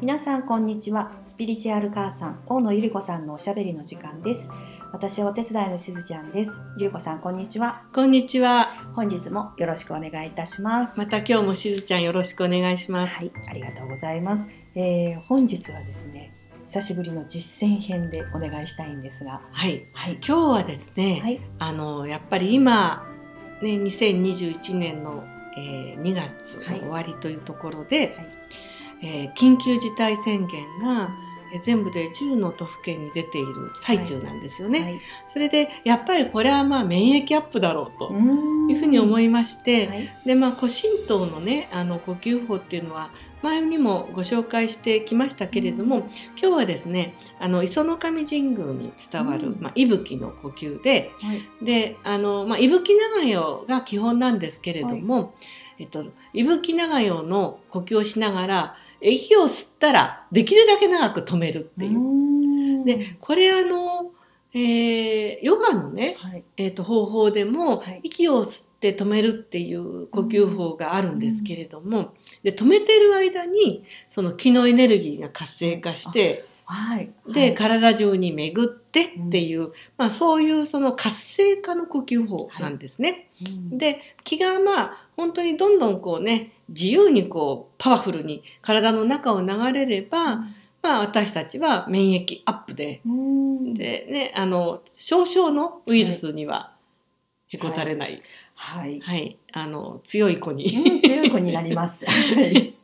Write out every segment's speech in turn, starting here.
皆さんこんにちは。スピリチュアル母さん大野ゆり子さんのおしゃべりの時間です。私はお手伝いのしずちゃんです。ゆり子さんこんにちは。こんにちは。本日もよろしくお願いいたします。また今日もしずちゃんよろしくお願いします。はいありがとうございます、えー、本日はですね久しぶりの実践編でお願いしたいんですが。はい。はい。今日はですね、はい。あのやっぱり今ね2021年の、えー2月の終わりというところで、はいえー緊急事態宣言がえー全部で10の都府県に出ている最中なんですよね。はい。それでやっぱりこれはまあ免疫アップだろうというふうに思いまして、はい。でまあ古神道のねあの呼吸法っていうのは前にもご紹介してきましたけれども、今日はですねあの磯の上神宮に伝わる、うん。まあ、息吹の呼吸ではい。であの、まあ、息吹長代が基本なんですけれども、えっと、息吹長代の呼吸をしながら息を吸ったらできるだけ長く止めるっていう。うでこれあの、えーヨガのね、はい。えー、と方法でもはい。息を吸って止めるっていう呼吸法があるんですけれども、で止めてる間にその気のエネルギーが活性化して、はい。で、はい。体中に巡ってっていう、まあ、そういうその活性化の呼吸法なんですね。うん。で気がまあ本当にどんどんこうね自由にこうパワフルに体の中を流れれば、まあ、私たちは免疫アップでうん。でね、あの少々のウイルスにはへこたれない、はい。はい。あの強い子うんに強い子になります。はい。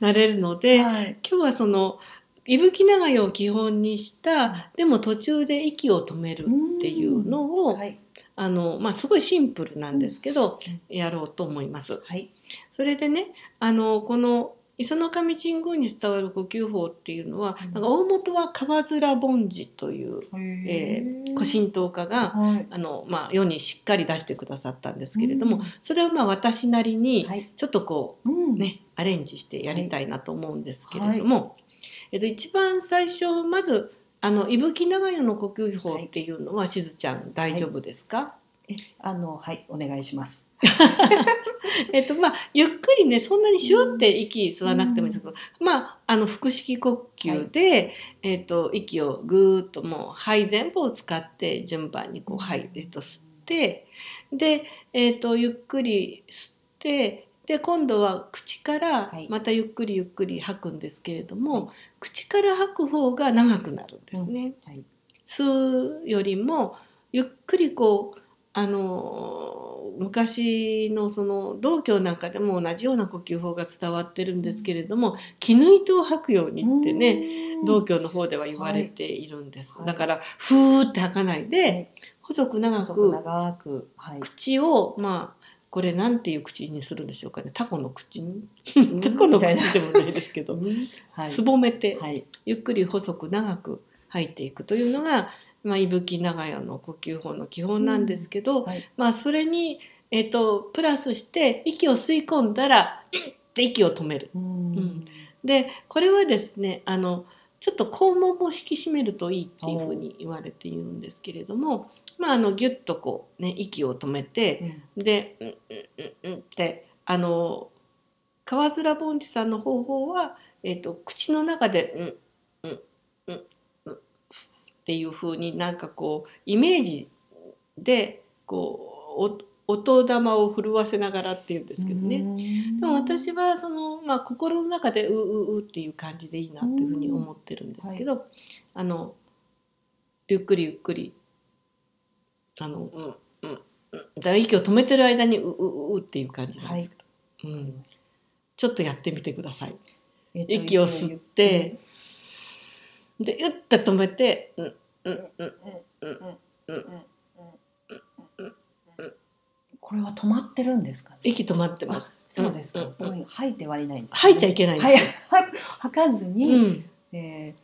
なれるので、はい。今日はそのいぶき長屋を基本にしたでも途中で息を止めるっていうのを、はい。あのまあ、すごいシンプルなんですけど、やろうと思います。はい。それでねあのこの磯の上神宮に伝わる呼吸法っていうのは、うんなんか大元は川面梵寺というえー古神道家がはい。あの、まあ、世にしっかり出してくださったんですけれども、うんそれをまあ私なりにはい。ちょっとこうんうね、アレンジしてやりたいなと思うんですけれども、えっと、一番最初まずあの伊吹長屋の呼吸法っていうのは、しずちゃん大丈夫ですか、え、あの、はい、お願いします。えっとまあ、ゆっくりねそんなにシュッて息吸わなくてもいいですけど、まああの腹式呼吸で、えっと息をぐーっともう肺全部を使って順番にこう肺、えっと吸ってで、えっとゆっくり吸ってで今度は口からはいまたゆっくりゆっくり吐くんですけれども、口から吐く方が長くなるんですね。はい。吸うよりもゆっくりこうあの昔のその道教なんかでも同じような呼吸法が伝わってるんですけれども気抜いてを吐くようにってねうん。道教の方では言われているんです、はいだからふーって吐かないで、はい細く長く長く。はい。口をまあこれなんていう口にするんでしょうかねタコの口んタコの口でもないですけどうんはい。すぼめてはい。ゆっくり細く長く吐いていくというのが、まあ、いぶき長屋の呼吸法の基本なんですけど、はい。まあ、それに、えっとプラスして息を吸い込んだら「うんって息を止める。うんんでこれはですねあのちょっと肛門も引き締めるといいっていうふうに言われているんですけれども、まあ、あのギュッとこう、ね、息を止めてうん。で「うんうんうんうん」ってあの川面梵寺さんの方法は、えっと口の中で「うんうんうんうん」っていうふうになんかこうイメージでこうお音玉を震わせながらっていうんですけどね。うん。でも私はその、まあ、心の中でうううっていう感じでいいなっていうふうに思ってるんですけど、あのゆっくりゆっくりあの、うん、うん、だから息を止めてる間にううううっていう感じなんですけど、はい、うん、ちょっとやってみてください。えっと、息を吸って、うん、でうって止めて「うんうんうんうんうんうん」これは止まってるんですか、ね、息止まってます。そうですか。うん、吐いてはいない、ね、吐いちゃいけないはい、吐かずに、うん、え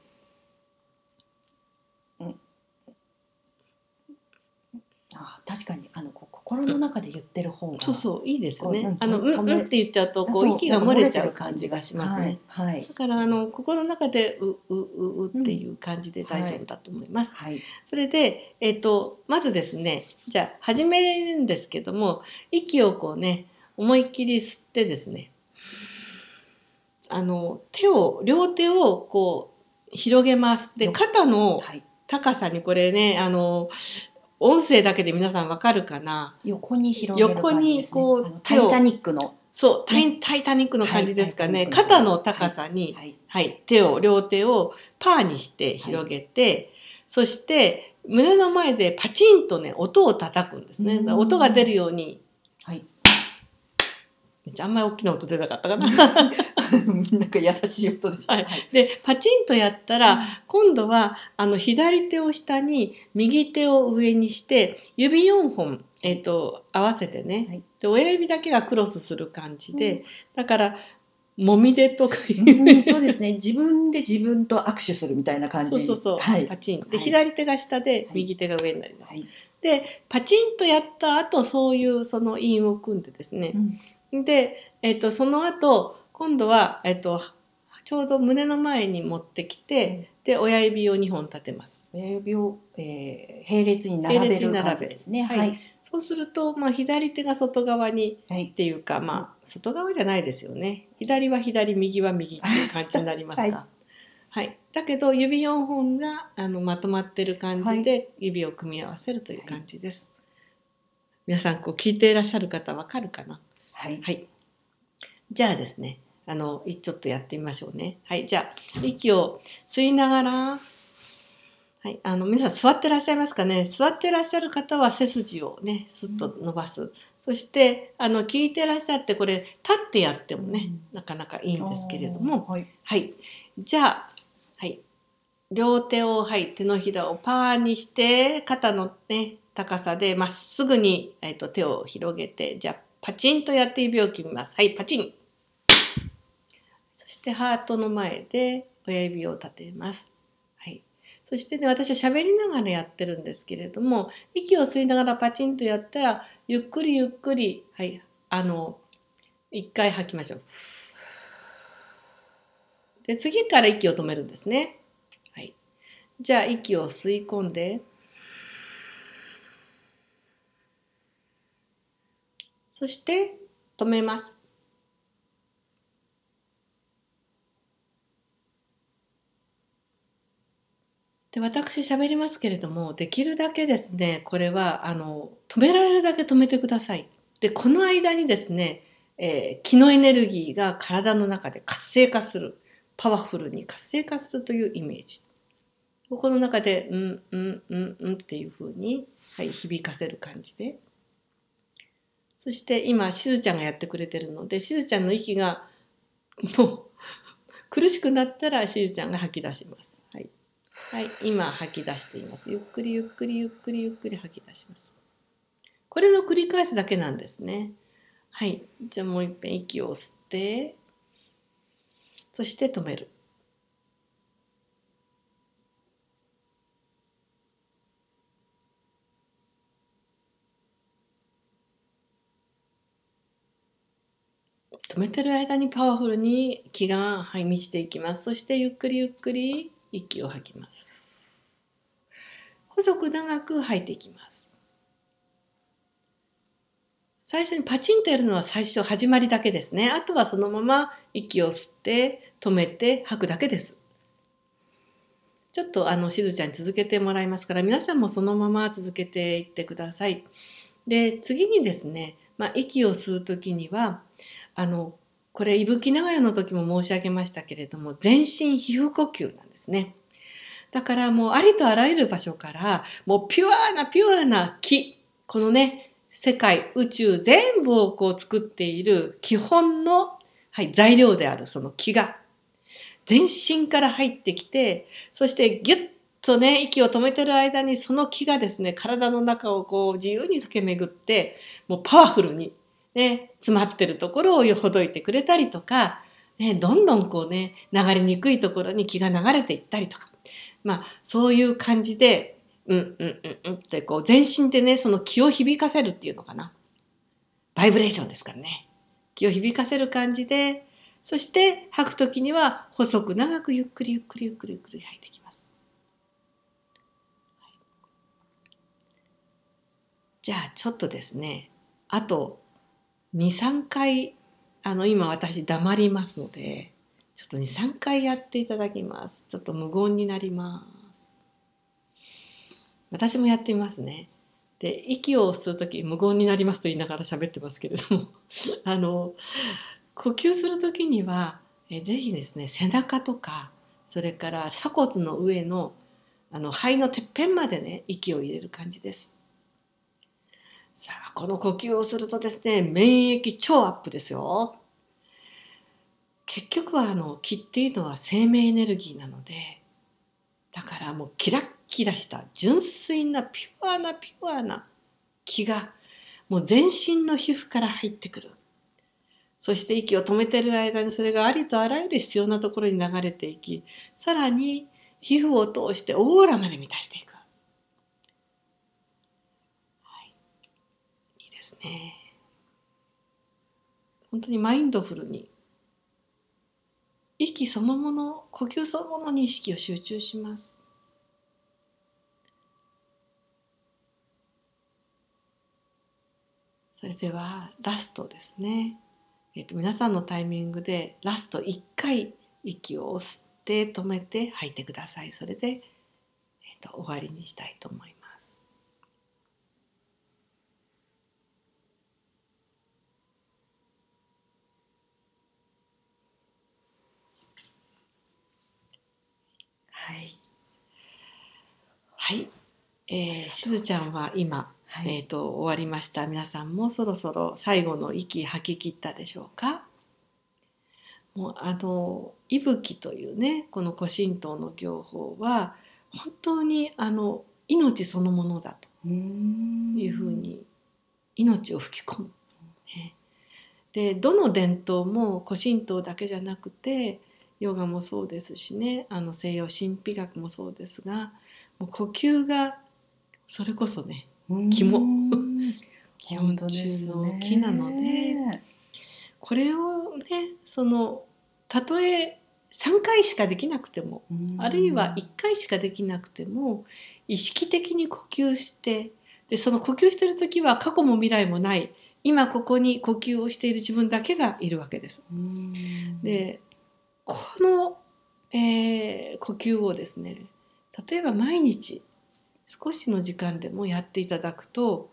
あ確かにあの心の中で言ってる方が、そうそういいですよね。あの、うん、うんって言っちゃうと、こう息が漏れちゃう感じがしますね。はいはいだから、あの、心の中で、う、う、う、うっていう感じで大丈夫だと思います。はいそれで、えっ、と、まずですね、じゃあ、始めるんですけども、息をこうね、思いっきり吸ってですね、あの手を両手をこう広げます。で肩のはい。高さにこれねあの音声だけで皆さんわかるかな？横に広げる感じです、ね。横にこうタイタニックの。そうタイタイタニックの感じですかね、はい肩の高さに、はい。はい、手を両手をパーにして広げて、そして胸の前でパチンとね音を叩くんですね音が出るようにはい。めっちゃあんまり大きな音出なかったかな。なん。か優しい音でした。はいでパチンとやったら今度はあの左手を下に右手を上にして指4本、えー、と合わせてね、はい。で親指だけがクロスする感じで、だからもみ出とかいう。うんそうですね。自分で自分と握手するみたいな感じ。そうそうそう、はい。パチン。で、はい。左手が下でい。右手が上になります、はい。でパチンとやった後そういうその印を組んでですね。う、んで、えっとその後今度は、えっとちょうど胸の前に持ってきて、で親指を2本立てます。親指を、えー、並列に並べる感じですね。はいはい。そうすると、まあ、左手が外側にはい。っ。ていうかまあ外側じゃないですよね。左は左右は右っていう感じになりますかはい、だけど指4本があのまとまってる感じで指を組み合わせるという感じです、皆さんこう聞いていらっしゃる方わかるかな？はい。はい。じゃあですね、あの、いちょっとやってみましょうね。はい。じゃあ、息を吸いながら、はい。あの、皆さん座ってらっしゃいますかね座ってらっしゃる方は背筋をね、スッと伸ばす。そして、あの、聞いてらっしゃって、これ、立ってやってもね、うんなかなかいいんですけれども、はい。はい。じゃあ、はい。両手を、はい、手のひらをパーにして、肩のね、高さでまっすぐに、えっと手を広げて、じゃあ、パチンとやって指を決めます。はい、パチン。そして、ハートの前で親指を立てます。はい。そしてね、私は喋りながらやってるんですけれども、息を吸いながらパチンとやったら、ゆっくりゆっくり、はい、あの、一回吐きましょう。で次から息を止めるんですね。はい。じゃあ息を吸い込んで、そして止めます。で私喋りますけれどもできるだけですねこれはあの止められるだけ止めてください。でこの間にですね、えー気のエネルギーが体の中で活性化するパワフルに活性化するというイメージ。ここの中で「うんうんうんうん」っていう風に、はい、響かせる感じで。そして今しずちゃんがやってくれてるのでしずちゃんの息がもう苦しくなったらしずちゃんが吐き出します。はい、はい、今吐き出しています。ゆっくりゆっくりゆっくりゆっくり吐き出します。これの繰り返すだけなんですね。はい、じゃあもう一遍息を吸って、そして止める。止めてる間にパワフルに気が、はい、満ちていきます。そしてゆっくりゆっくり息を吐きます。細く長く吐いていきます。最初にパチンとやるのは最初始まりだけですね。あとはそのまま息を吸って止めて吐くだけです。ちょっとあのしずちゃんに続けてもらいますから皆さんもそのまま続けていってください。で次にですね、まあ、息を吸う時にはあのこれ伊吹長屋の時も申し上げましたけれども全身皮膚呼吸なんですね。だからもうありとあらゆる場所からもうピュアなピュアな木このね世界宇宙全部をこう作っている基本の、はい、材料であるその木が全身から入ってきてそしてギュッとね息を止めてる間にその木がですね体の中をこう自由に駆け巡ってもうパワフルにね詰まってるところをほどいてくれたりとか、ね、どんどんこうね流れにくいところに気が流れていったりとか。まあそういう感じでうんうんうんうんってこう全身でねその気を響かせるっていうのかな。バイブレーションですからね。気を響かせる感じでそして吐く時には細く長くゆっくりゆっくりゆっくりゆっくり吐いていきます。じゃあちょっとですね。あと23回あの今私黙りますのでちょっと23回やっていただきます。ちょっと無言になります。私もやってみますね。で息を吸う時無言になりますと言いながら喋ってますけれども。あの呼吸する時にはえぜひですね背中とかそれから鎖骨の上のあの肺のてっぺんまでね息を入れる感じです。さあこの呼吸をするとですね免疫超アップですよ。結局はあの気っていうのは生命エネルギーなのでだからもうキラッキラした純粋なピュアなピュアな気がもう全身の皮膚から入ってくる。そして息を止めてる間にそれがありとあらゆる必要なところに流れていきさらに皮膚を通してオーラまで満たしていく、はい、いいですね本当にマインドフルに息そのもの呼吸そのものに意識を集中しますそれではラストですね。えーと、皆さんのタイミングでラスト1回息を吸って止めて吐いてください。それで、えーと終わりにしたいと思います。はい。はい。えー、しずちゃんは今はい、えーと、終わりました皆さんもそろそろ最後の息吐き切ったでしょうか？もうあの息吹というねこの古神道の行法は本当にあの命そのものだというふうに命を吹き込む。ね、でどの伝統も古神道だけじゃなくてヨガもそうですしね。あの西洋神秘学もそうですがもう呼吸がそれこそね肝。基本中の木なのでこれをねそのたとえ3回しかできなくてもあるいは1回しかできなくても意識的に呼吸してでその呼吸してる時は過去も未来もない。今ここに呼吸をしている自分だけがいるわけです。でこの、えー、呼吸をですね例えば毎日少しの時間でもやっていただくと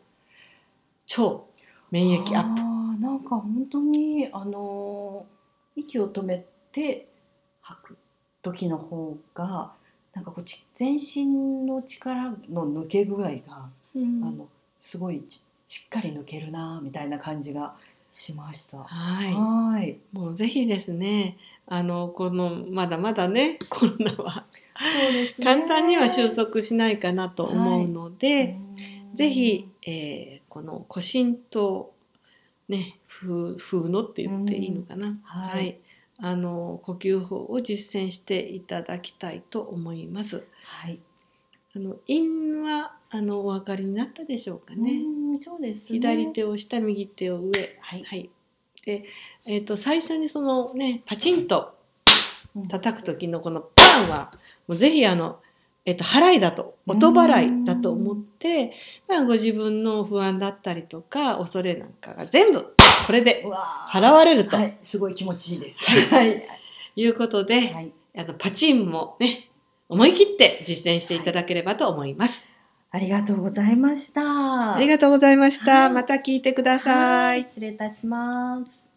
超免疫アップ。あなんか本当にあの息を止めて吐く時の方がなんかこう全身の力の抜け具合が、うん、あのすごいしっかり抜けるなみたいな感じがしました。はい。はいもうぜひですね、あのこのまだまだね コロナは。ね、簡単には収束しないかなと思うので、はい、ぜひ、えー、この古神道ね風風のって言っていいのかな、はい、はい、あの呼吸法を実践していただきたいと思います。はい、あの因はあのお分かりになったでしょうかね。そうです、ね、左手を下右手を上、はい、はい、で、えーと最初にそのねパチンと叩く時のこのパンはもうぜひあの、えっと、払いだと音払いだと思って、まあ、ご自分の不安だったりとか恐れなんかが全部これで払われると、はい、すごい気持ちいいです。はい、いうことで、はい、あのパチンもね思い切って実践していただければと思います。ありがとうございました。ありがとうございました。また聞いてください。失礼いたします。